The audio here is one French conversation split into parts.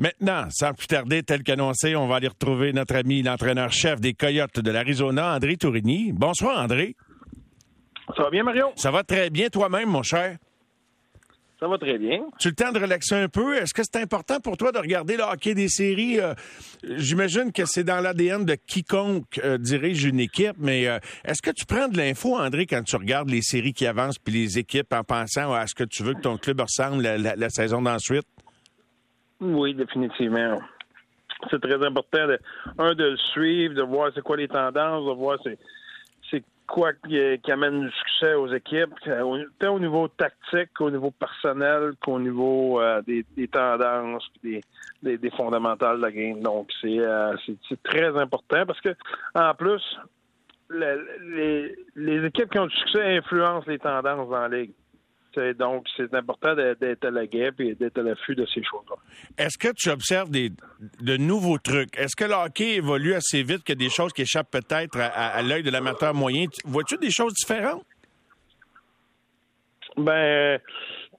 Maintenant, sans plus tarder, tel qu'annoncé, on va aller retrouver notre ami l'entraîneur-chef des Coyotes de l'Arizona, André Tourigny. Bonsoir, André. Ça va bien, Mario? Ça va très bien toi-même, mon cher? Ça va très bien. Tu as le temps de relaxer un peu? Est-ce que c'est important pour toi de regarder le hockey des séries? Euh, j'imagine que c'est dans l'ADN de quiconque euh, dirige une équipe, mais euh, est-ce que tu prends de l'info, André, quand tu regardes les séries qui avancent puis les équipes en pensant à ce que tu veux que ton club ressemble la, la saison d'ensuite? Oui, définitivement. C'est très important, de, un, de le suivre, de voir c'est quoi les tendances, de voir c'est, c'est quoi qui, qui, amène du succès aux équipes, tant au niveau tactique qu'au niveau personnel, qu'au niveau euh, des, des, tendances, des, des, des, fondamentales de la game. Donc, c'est, euh, c'est, c'est très important parce que, en plus, le, les, les équipes qui ont du succès influencent les tendances dans la ligue donc, c'est important d'être à la guêpe et d'être à l'affût de ces choses-là. Est-ce que tu observes des, de nouveaux trucs? Est-ce que le hockey évolue assez vite qu'il y a des choses qui échappent peut-être à, l'œil de l'amateur moyen? Vois-tu des choses différentes? Ben,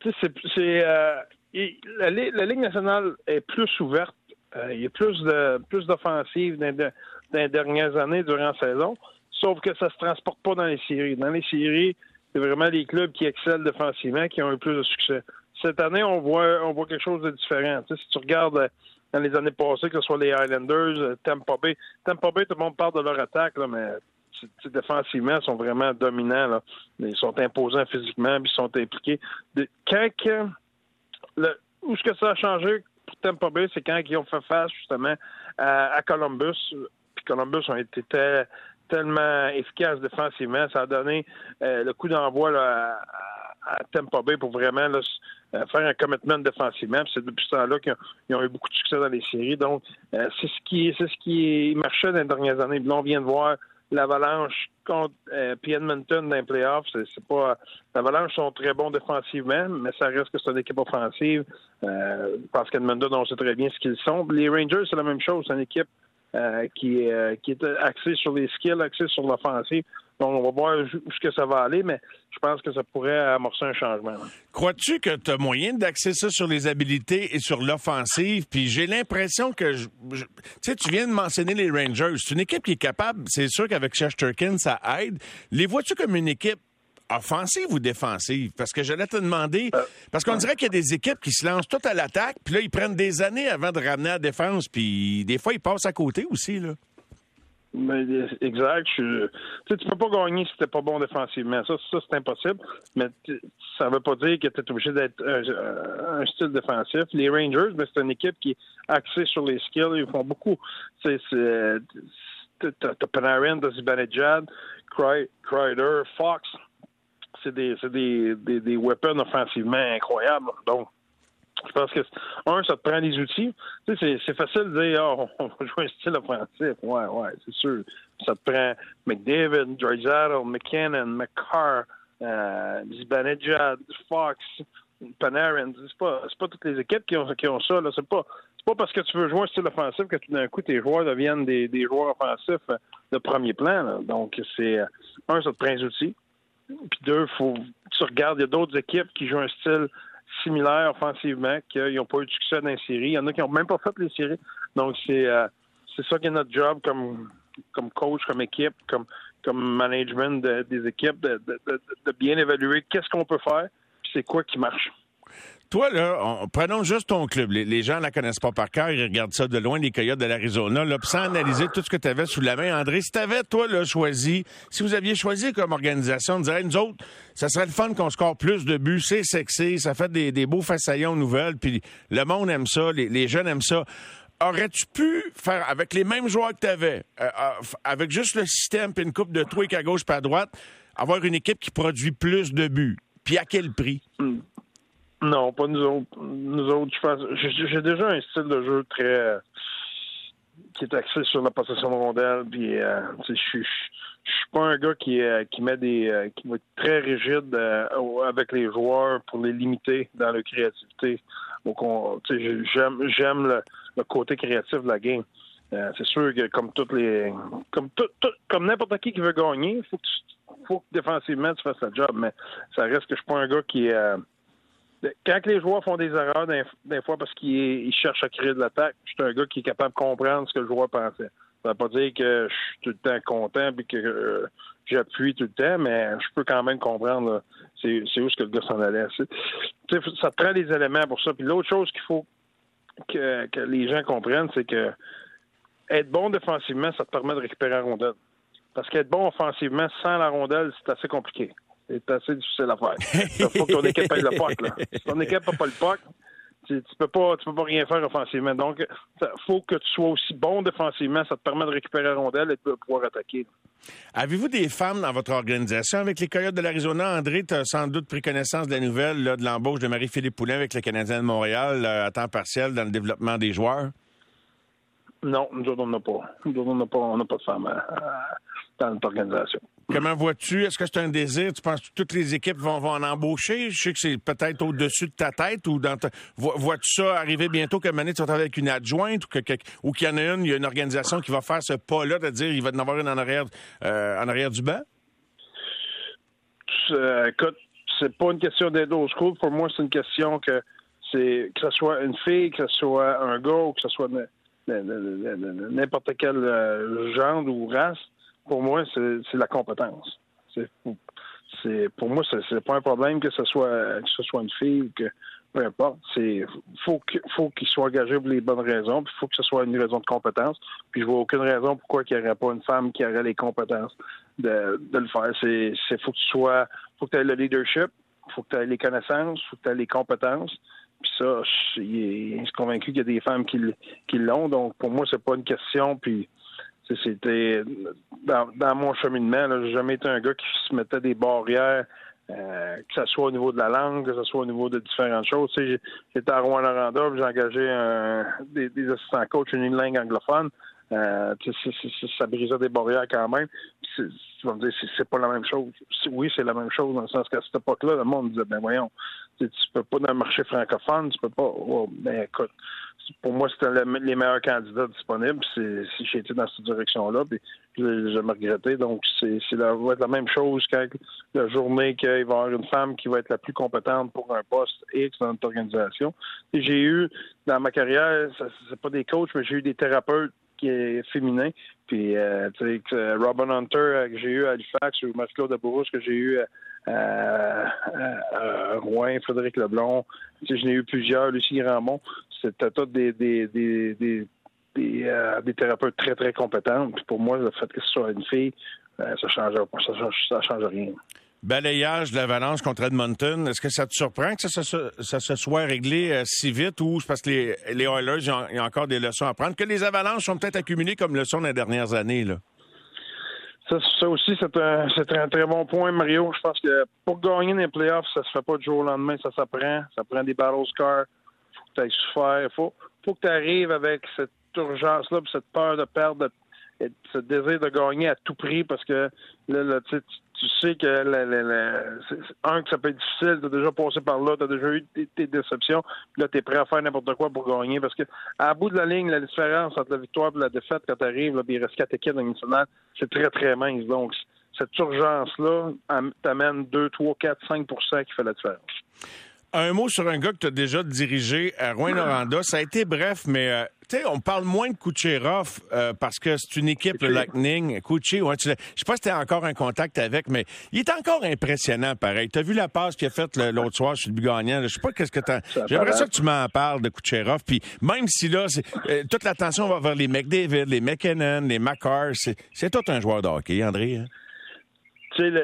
c'est, euh, la, la, Ligue nationale est plus ouverte. Euh, il y a plus de plus d'offensives dans, les dernières années durant la saison, sauf que ça se transporte pas dans les séries. Dans les séries, c'est vraiment les clubs qui excellent défensivement qui ont eu plus de succès. Cette année, on voit on voit quelque chose de différent. si tu regardes euh, dans les années passées, que ce soit les Highlanders, euh, Tampa Bay, Tampa Bay, tout le monde parle de leur attaque, là, mais défensivement, ils sont vraiment dominants. Là. Ils sont imposants physiquement, puis ils sont impliqués. Quand le, où ce que ça a changé pour Tampa Bay, c'est quand ils ont fait face justement à, Columbus. Puis Columbus ont été tellement efficace défensivement. Ça a donné euh, le coup d'envoi à, à Bay pour vraiment euh, faire un commitment défensivement. C'est depuis ce temps-là qu'ils ont, eu beaucoup de succès dans les séries. Donc, euh, c'est ce qui c'est ce qui marchait dans les dernières années. Là, on vient de voir l'Avalanche contre euh, Edmonton dans les playoffs. C'est, pas l'Avalanche sont très bons défensivement, mais ça reste que c'est une équipe offensive. parce qu'Edmonton, on sait très bien ce qu'ils sont. Les Rangers, c'est la même chose. C'est une équipe euh, qui, euh, qui est axé sur les skills, axé sur l'offensive. Donc, on va voir où que ça va aller, mais je pense que ça pourrait amorcer un changement. Crois-tu que tu as moyen d'axer ça sur les habilités et sur l'offensive? Puis j'ai l'impression que, tu sais, tu viens de mentionner les Rangers. C'est une équipe qui est capable, c'est sûr qu'avec Shesterkin, ça aide. Les vois-tu comme une équipe offensive ou défensive? Parce que j'allais te demander, euh, parce qu'on dirait qu'il y a des équipes qui se lancent toutes à l'attaque, puis là, ils prennent des années avant de ramener à la défense, puis des fois, ils passent à côté aussi, là. Mais, exact. Je, tu peux pas gagner si t'es pas bon défensivement. Ça, ça c'est impossible. Mais ça veut pas dire que tu es obligé d'être un, style défensif. Les Rangers, ben, c'est une équipe qui est axée sur les skills. Ils font beaucoup. T'as Panarin, t'as Zibanejad, Kreider, Fox c'est des, des, des, des, weapons offensivement incroyables. Donc, je pense que, un, ça te prend des outils. Tu sais, c'est facile de dire, oh, on va jouer un style offensif. Ouais, ouais, c'est sûr. Ça te prend McDavid, Drysdale, McKinnon, McCarr, euh, Zibanejad, Fox, Panarin. C'est pas, pas toutes les équipes qui ont, qui ont ça. C'est pas, pas parce que tu veux jouer un style offensif que tout d'un coup tes joueurs deviennent des, des joueurs offensifs de premier plan. Donc c'est un, ça te prend des outils. Puis deux, faut tu regardes, il y a d'autres équipes qui jouent un style similaire offensivement, qui n'ont pas eu de succès dans les séries. Il y en a qui n'ont même pas fait les séries. Donc c'est euh, c'est ça qui est notre job comme comme coach, comme équipe, comme comme management des équipes, de, de bien évaluer qu'est-ce qu'on peut faire, puis c'est quoi qui marche. Toi, là, prenons juste ton club. Les, gens ne la connaissent pas par cœur, ils regardent ça de loin, les Coyotes de l'Arizona, là, sans analyser tout ce que tu avais sous la main. André, si tu avais, toi, là, choisi, si vous aviez choisi comme organisation de dire, nous autres, ça serait le fun qu'on score plus de buts, c'est sexy, ça fait des, des beaux façaillons nouvelles, puis le monde aime ça, les, jeunes aiment ça aurais-tu pu faire avec les mêmes joueurs que tu avais, euh, euh, avec juste le système puis une coupe de trucs à gauche pas à droite, avoir une équipe qui produit plus de buts? Puis à quel prix? Hmm. Non, pas nous autres. Nous autres, je. J'ai déjà un style de jeu très. qui est axé sur la possession de rondelle. Puis, euh, je suis. Pas un gars qui, euh, qui met des euh, qui va être très rigide avec les joueurs pour les limiter dans leur créativité. Donc j'aime j'aime le, côté créatif de la game. c'est sûr que comme toutes les comme tout, comme n'importe qui qui veut gagner, faut que faut que défensivement tu fasses le job, mais ça reste que je suis pas un gars qui quand les joueurs font des erreurs, des, fois parce qu'ils cherchent à créer de l'attaque, je suis un gars qui est capable de comprendre ce que le joueur pensait. Ça ne veut pas dire que je suis tout le temps content et que euh, j'appuie tout le temps, mais je peux quand même comprendre c'est où ce que le gars s'en allait. Ça prend des éléments pour ça. Puis l'autre chose qu'il faut que, les gens comprennent, c'est que être bon défensivement, ça te permet de récupérer la rondelle. Parce qu'être bon offensivement sans la rondelle, c'est assez compliqué. C'est assez difficile à faire. Il faut que ton équipe ait le puck. Là. Si ton équipe n'a pas le puck, tu, ne peux pas tu peux pas rien faire offensivement. Donc, il faut que tu sois aussi bon défensivement. Ça te permet de récupérer la rondelle et de pouvoir attaquer. Avez-vous des femmes dans votre organisation? Avec les Coyotes de l'Arizona? André, tu as sans doute pris connaissance de la nouvelle de l'embauche de Marie-Philippe Poulin avec le Canadien de Montréal euh, à temps partiel dans le développement des joueurs? Non, nous autres, on n'a pas. Nous autres, on n'a pas, pas de femmes euh, dans notre organisation. Comment vois-tu? Est-ce que c'est un désir? Tu penses que toutes les équipes vont, en embaucher? Je sais que c'est peut-être au-dessus de ta tête ou dans Vois-tu ça arriver bientôt que Mané, tu vas travailler avec une adjointe ou, qu'il y en a une, il y a une organisation qui va faire ce pas-là de dire il va en avoir une en arrière, euh, en arrière du banc? écoute, c'est pas une question d'aide au. Pour moi, c'est une question que c'est que ce soit une fille, que ce soit un gars que ce soit n'importe quel euh, genre ou race pour moi, c'est la compétence. C'est pour moi, c'est pas un problème que ce soit que ce soit une fille ou que peu importe. C'est faut faut qu'il soit engagé pour les bonnes raisons, puis faut que ce soit une raison de compétence. Puis je vois aucune raison pourquoi il n'y aurait pas une femme qui aurait les compétences de, le faire. C'est faut que tu sois faut que tu aies le leadership, faut que tu aies les connaissances, faut que tu aies les compétences. Puis ça, je, suis convaincu qu'il y a des femmes qui, qui l'ont. Donc pour moi, c'est pas une question. Puis c'était dans, mon cheminement, j'ai jamais été un gars qui se mettait des barrières, euh, que ce soit au niveau de la langue, que ce soit au niveau de différentes choses. J'étais à Rouen-Noranda, j'ai engagé des, assistants coachs une langue anglophone. Euh, ça brisait des barrières quand même. Tu vas me dire, c'est pas la même chose. Oui, c'est la même chose, dans le sens qu'à cette époque-là, le monde disait, ben voyons, tu peux pas dans le marché francophone, tu peux pas. Oh, ben écoute, pour moi, c'était les meilleurs candidats disponibles. Si été dans cette direction-là, puis je, me regrettais. Donc, c'est la, même chose quand la journée qu'il va y avoir une femme qui va être la plus compétente pour un poste X dans notre organisation. J'ai eu, dans ma carrière, c'est pas des coachs, mais j'ai eu des thérapeutes qui est. Puis, euh, tu sais, Robin Hunter euh, que j'ai eu à Halifax ou Marc-Claude que j'ai eu à, Rouen, Frédéric Leblon. Tu sais, j'en ai eu plusieurs, Lucie Grandmont. C'était tous des, des, des, des, des, euh, thérapeutes très, très compétents. Puis pour moi, le fait que ce soit une fille, ça ne change, ça, change rien balayage de l'Avalanche contre Edmonton, est-ce que ça te surprend que ça, se soit réglé euh, si vite ou c'est parce que les, les Oilers, il y, a encore des leçons à prendre, que les Avalanches sont peut-être accumulées comme leçons dans les dernières années? Là? Ça, aussi, c'est un, un, très bon point, Mario. Je pense que pour gagner les playoffs, ça se fait pas du jour au lendemain, ça s'apprend. Ça prend des battle scars. faut que tu ailles souffert. faut, faut que tu arrives avec cette urgence-là, cette peur de perdre, ce désir de gagner à tout prix parce que là, là tu, tu sais que un que ça peut être difficile, tu as déjà passé par là, tu as déjà eu tes, déceptions, puis là tu es prêt à faire n'importe quoi pour gagner parce que à bout de la ligne, la différence entre la victoire et la défaite quand tu arrives, là, il reste quatre équipes dans c'est très très mince. Donc cette urgence-là t'amène 2, 3, 4, 5% qui fait la différence. Un mot sur un gars que tu as déjà dirigé à Rouen-Noranda. Ça a été bref, mais euh, tu sais, on parle moins de Kucherov euh, parce que c'est une équipe, le Lightning. Kuchi, ouais, je sais pas si tu encore en contact avec, mais il est encore impressionnant, pareil. Tu as vu la passe qu'il a faite l'autre soir sur le but gagnant. Je sais pas qu'est-ce que tu J'aimerais ça que tu m'en parles de Kucherov. Puis même si là, euh, toute l'attention va vers les McDavid, les McKinnon, les McCarr, c'est tout un joueur de hockey, André. Hein? Tu sais,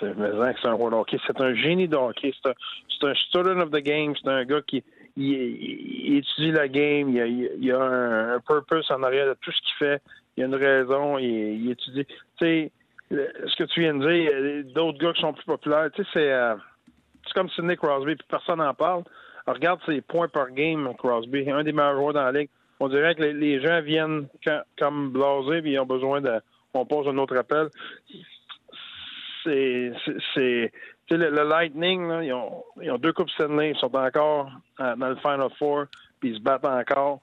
c'est un hockey. C'est un génie de. C'est un, un student of the game. C'est un gars qui il, étudie la game. Il a, a un, purpose en arrière de tout ce qu'il fait. Il y a une raison. Il, étudie. Tu sais, ce que tu viens de dire, il d'autres gars qui sont plus populaires. Tu sais, c'est, euh, c'est comme Sidney Crosby, puis personne n'en parle. regarde ses points par game, Crosby, un des meilleurs joueurs dans la ligue. On dirait que les, gens viennent comme blasés, puis ils ont besoin de. On pose un autre appel. C'est, c'est, le, le, Lightning, là, ils, ont, ils, ont, deux coupes Stanley, ils sont encore dans le Final Four, puis ils se battent encore.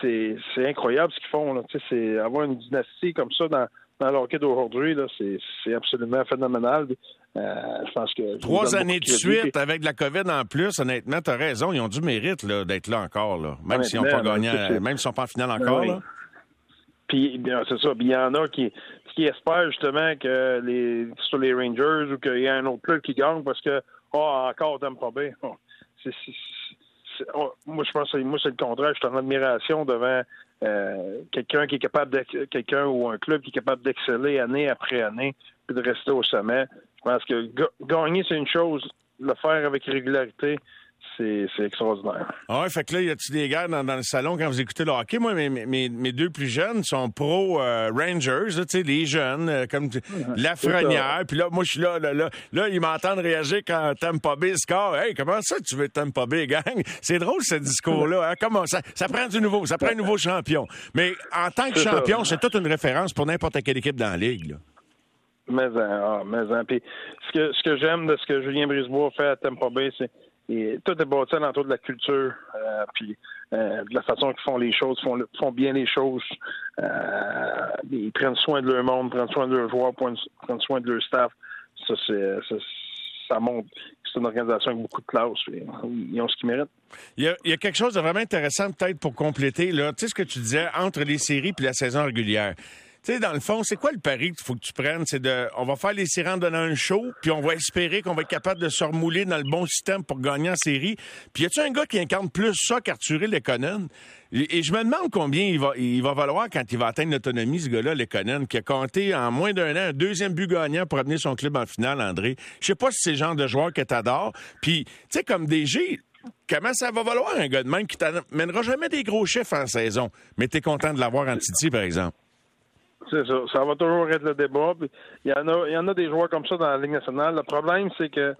C'est incroyable ce qu'ils font. C'est avoir une dynastie comme ça dans, dans le hockey d'aujourd'hui, c'est absolument phénoménal. Euh, je pense que Trois années de suite avec la COVID en plus, honnêtement, tu as raison, ils ont du mérite d'être là encore, là. même s'ils n'ont pas gagné, même s'ils sont pas en finale encore. Ben C'est ça. il y en a qui, qui espèrent justement que les sur les Rangers ou qu'il y a un autre club qui gagne parce que oh, encore pas bien. Oh, moi je pense moi c'est le contraire. Je suis en admiration devant euh, quelqu'un qui est capable quelqu'un ou un club qui est capable d'exceller année après année puis de rester au sommet. Je pense que gagner c'est une chose, le faire avec régularité, c'est extraordinaire. Ah ouais, fait que là, y a-tu des gars dans, le salon quand vous écoutez le hockey? Moi, mes, mes, mes deux plus jeunes sont pro euh, Rangers, tu sais, les jeunes, euh, comme la Lafrenière. Puis là, moi, je suis là, là, là, là ils m'entendent réagir quand Tampa Bay score. Hey, comment ça tu veux Tampa Bay, gang? C'est drôle, ce discours-là. Hein? Comment ça, ça prend du nouveau, ça prend un nouveau champion. Mais en tant que champion, c'est toute une référence pour n'importe quelle équipe dans la ligue, là. Mais, ah, mais, puis ce que, ce que j'aime de ce que Julien Brisebois fait à Tampa Bay, c'est et tout est bâti autour de la culture, euh, puis euh, de la façon qu'ils font les choses, font, font bien les choses. Euh, ils prennent soin de leur monde, prennent soin de leurs joueurs, prennent soin de leur staff. Ça, c'est, ça, c'est une organisation avec beaucoup de classe. Ils ont ce qu'ils méritent. Il y, a, il y, a, quelque chose de vraiment intéressant peut-être pour compléter. Là. Tu sais ce que tu disais entre les séries et la saison régulière. Tu sais, dans le fond, c'est quoi le pari qu'il faut que tu prennes? C'est de, on va faire les en donnant un show, puis on va espérer qu'on va être capable de se remouler dans le bon système pour gagner en série. Puis y a-tu un gars qui incarne plus ça qu'Arthur Lekonen? Et, je me demande combien il va, il va valoir quand il va atteindre l'autonomie, ce gars-là, Lekonen, qui a compté en moins d'un an un deuxième but gagnant pour amener son club en finale, André. Je sais pas si c'est le genre de joueur que t'adores. Puis, tu sais, comme DG, comment ça va valoir un gars de même qui t'amènera jamais des gros chiffres en saison, mais t'es content de l'avoir en Titi, par exemple? C'est ça. Ça va toujours être le débat. Il y en a, il y en a des joueurs comme ça dans la Ligue nationale. Le problème, c'est que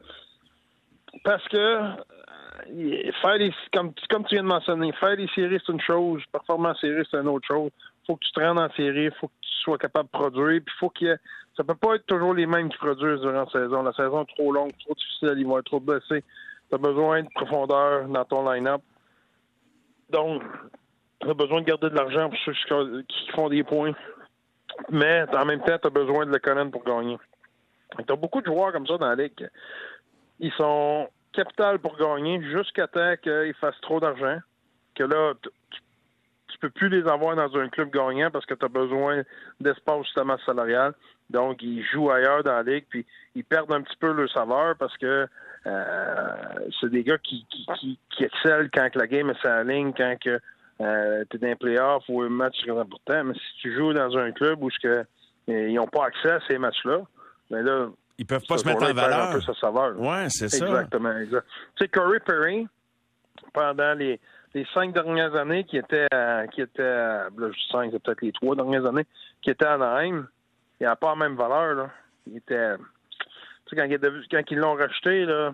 parce que euh, faire les, comme, comme tu viens de mentionner, faire les séries, c'est une chose, performer en série, c'est une autre chose. faut que tu te rendes en série, faut que tu sois capable de produire, puis faut qu'il ça peut pas être toujours les mêmes qui produisent durant la saison. La saison est trop longue, trop difficile, ils vont être trop blessés. Tu as besoin de profondeur dans ton line-up. Donc, tu as besoin de garder de l'argent pour ceux qui font des points mais en même temps, tu as besoin de le pour gagner. Tu as beaucoup de joueurs comme ça dans la ligue. Ils sont capital pour gagner jusqu'à temps qu'ils fassent trop d'argent. Que là, tu peux plus les avoir dans un club gagnant parce que tu as besoin d'espace justement salarial. Donc, ils jouent ailleurs dans la ligue, puis ils perdent un petit peu leur saveur parce que euh, c'est des gars qui, qui, qui, excellent quand la game est sa ligne, quand que euh, tu es dans un playoff ou un match très important, mais si tu joues dans un club où que, euh, ils n'ont pas accès à ces matchs-là, ben là, ils peuvent pas se mettre en valeur. Un peu sa saveur. Ouais, c'est ça. Exactement, exact. Tu sais, Corey Perry, pendant les, les cinq dernières années, qui était, qui était, là, je cinq, c'est peut-être les trois dernières années, qui était à Anaheim, il n'a pas la même valeur, là. Il était, tu sais, quand, quand ils l'ont racheté, là,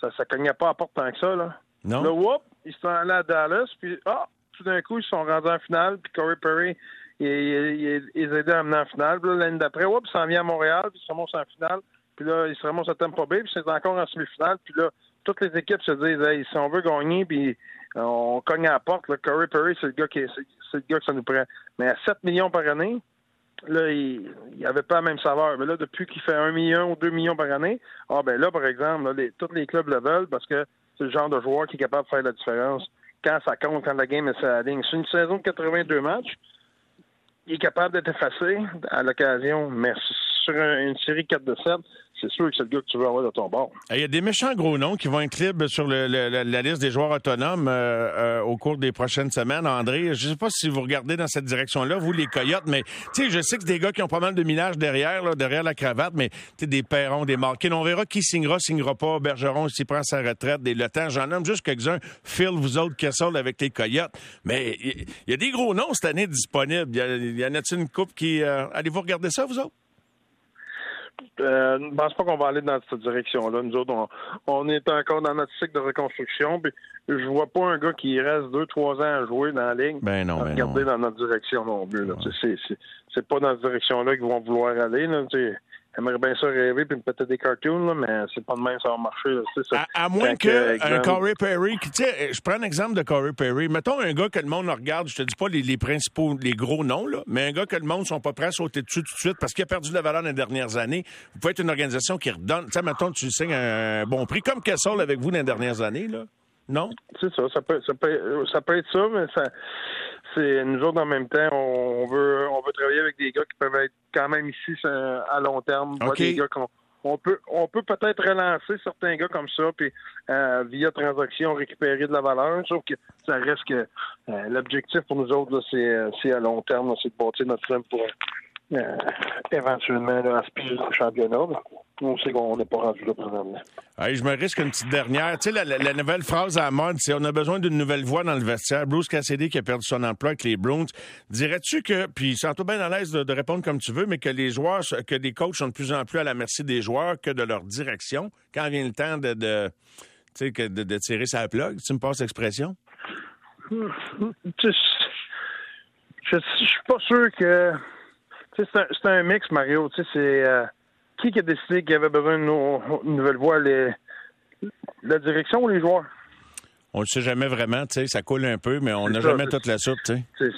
ça, ça cognait pas à porte tant que ça, là. Non. Là, whoop, ils sont allés à Dallas, puis, ah, tout d'un coup, ils sont rendus en finale, puis Corey Perry, il, il, à amener en finale. Puis l'année d'après, puis il s'en vient à Montréal, puis il se remonte en finale. Puis là, il se remonte à Tampa Bay, puis c'est encore en semi-finale. Puis là, toutes les équipes se disent, hey, si on veut gagner, puis on cogne à la porte, Corey Perry, c'est le gars qui c'est le gars que ça nous prend. Mais à 7 millions par année, là, il avait pas la même saveur. Mais là, depuis qu'il fait 1 million ou 2 millions par année, ah ben là, par exemple, tous les clubs le veulent parce que c'est le genre de joueur qui est capable de faire la différence quand ça compte, quand la game est sur. C'est une saison de 82 matchs. Il est capable d'être effacé à l'occasion, mais sur une série 4 de 7, c'est sûr que c'est le gars que tu veux avoir de ton bord. Il y a des méchants gros noms qui vont être libres sur la liste des joueurs autonomes euh, euh, au cours des prochaines semaines. André, je ne sais pas si vous regardez dans cette direction-là, vous, les Coyotes, mais je sais que c'est des gars qui ont pas mal de minage derrière, derrière la cravate, mais des Perrons, des Marquins. On verra qui signera, signera pas. Bergeron, s'il prend sa retraite, des Le Temps, j'en nomme juste quelques-uns. Phil, vous autres, Kessel avec les Coyotes. Mais il y, a des gros noms cette année disponibles. Il y, en a-t-il une coupe qui... Euh, allez-vous regarder ça, vous autres? Euh, je ne pense pas qu'on va aller dans cette direction-là. Nous autres, on, est encore dans notre cycle de reconstruction. Puis je vois pas un gars qui reste deux, trois ans à jouer dans la ligne. Ben non, ben regarder dans notre direction non plus. C'est, pas dans cette direction-là qu'ils vont vouloir aller. J'aimerais bien ça rêver puis peut-être des cartoons, là, mais c'est pas de même ça va marcher. Là, ça. À, à, moins exemple- Corey Perry, qui, tu sais, je prends un exemple de Corey Perry. Mettons un gars que le monde regarde, je te dis pas les, les principaux, les gros noms, là, mais un gars que le monde sont pas prêts à sauter dessus tout de suite parce qu'il a perdu de la valeur dans les dernières années. Vous pouvez être une organisation qui redonne. Tu sais, mettons, tu signes un bon prix, comme Kessel avec vous dans les dernières années, là. Non? C'est ça, ça peut, ça peut, ça peut être ça, mais ça, c'est nous autres en même temps, on veut, on veut travailler avec des gars qui peuvent être quand même ici à long terme, pas OK. des gars qu'on on peut, on peut peut-être relancer certains gars comme ça, puis euh, via transaction récupérer de la valeur. Sauf que ça reste que euh, l'objectif pour nous autres, là, c'est, euh, c'est à long terme, là, c'est de bâtir notre club pour euh, éventuellement là, aspirer au championnat. On sait qu'on n'est pas rendu là présentement. Hey, je me risque une petite dernière. Tu sais, la, la- la nouvelle phrase à la mode, c'est on a besoin d'une nouvelle voix dans le vestiaire. Bruce Cassidy qui a perdu son emploi avec les Browns. Dirais-tu que, puis sens-toi bien à l'aise de, de répondre comme tu veux, mais que les joueurs, que les coachs sont de plus en plus à la merci des joueurs que de leur direction quand vient le temps de, de tu sais, que de, de tirer sa plug. Tu me passes l'expression? Tu sais, je, je suis pas sûr que. C'est un, mix, Mario. Tu sais, c'est euh, qui qui a décidé qu'il y avait besoin d'une nou- une nouvelle voie les, La direction ou les joueurs? On le sait jamais vraiment, tu sais, ça coule un peu, mais on n'a jamais toute la soupe, tu sais.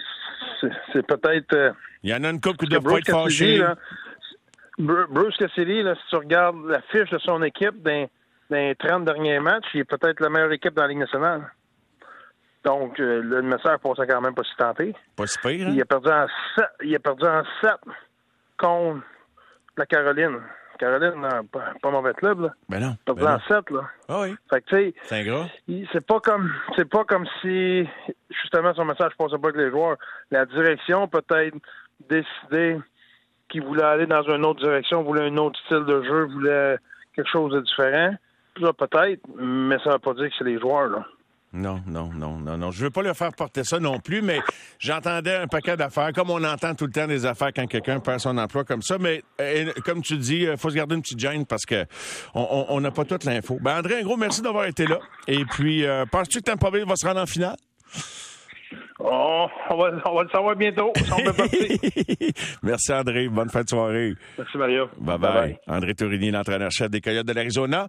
C'est- peut-être. euh, Il y en a une couple qui doivent pas être fâchés. là, Bru- Bruce Cassidy, là, si tu regardes la fiche de son équipe dans, dans les 30 derniers matchs, il est peut-être la meilleure équipe dans la Ligue nationale. Donc, euh, le message passait quand même pas si tenté. Pas si pire, hein? Il a perdu en 7, il a perdu en 7 contre la Caroline. Caroline, non, pas, pas mauvais club, là. Ben non. Il a perdu ben en non. 7, là. Ah oui, Fait que, tu sais, c'est c'est pas comme c'est pas comme si justement son message passait pas avec les joueurs. La direction peut-être décidé qu'il voulait aller dans une autre direction, voulait un autre style de jeu, voulait quelque chose de différent. Là, peut-être, mais ça veut pas dire que c'est les joueurs, là. Non, non, non, non, non. Je veux pas leur faire porter ça non plus, mais j'entendais un paquet d'affaires, comme on entend tout le temps des affaires quand quelqu'un perd son emploi comme ça. Mais euh, comme tu dis, il faut se garder une petite gêne parce que on- n'a pas toute l'info. Ben André, un gros merci d'avoir été là. Et puis, euh, penses-tu que Tampa Bay va se rendre en finale? Oh, on va, on va le savoir bientôt. si on peut partir. merci André, bonne fin de soirée. Merci Mario. Bye bye. André Tourigny, l'entraîneur-chef des Coyotes de l'Arizona.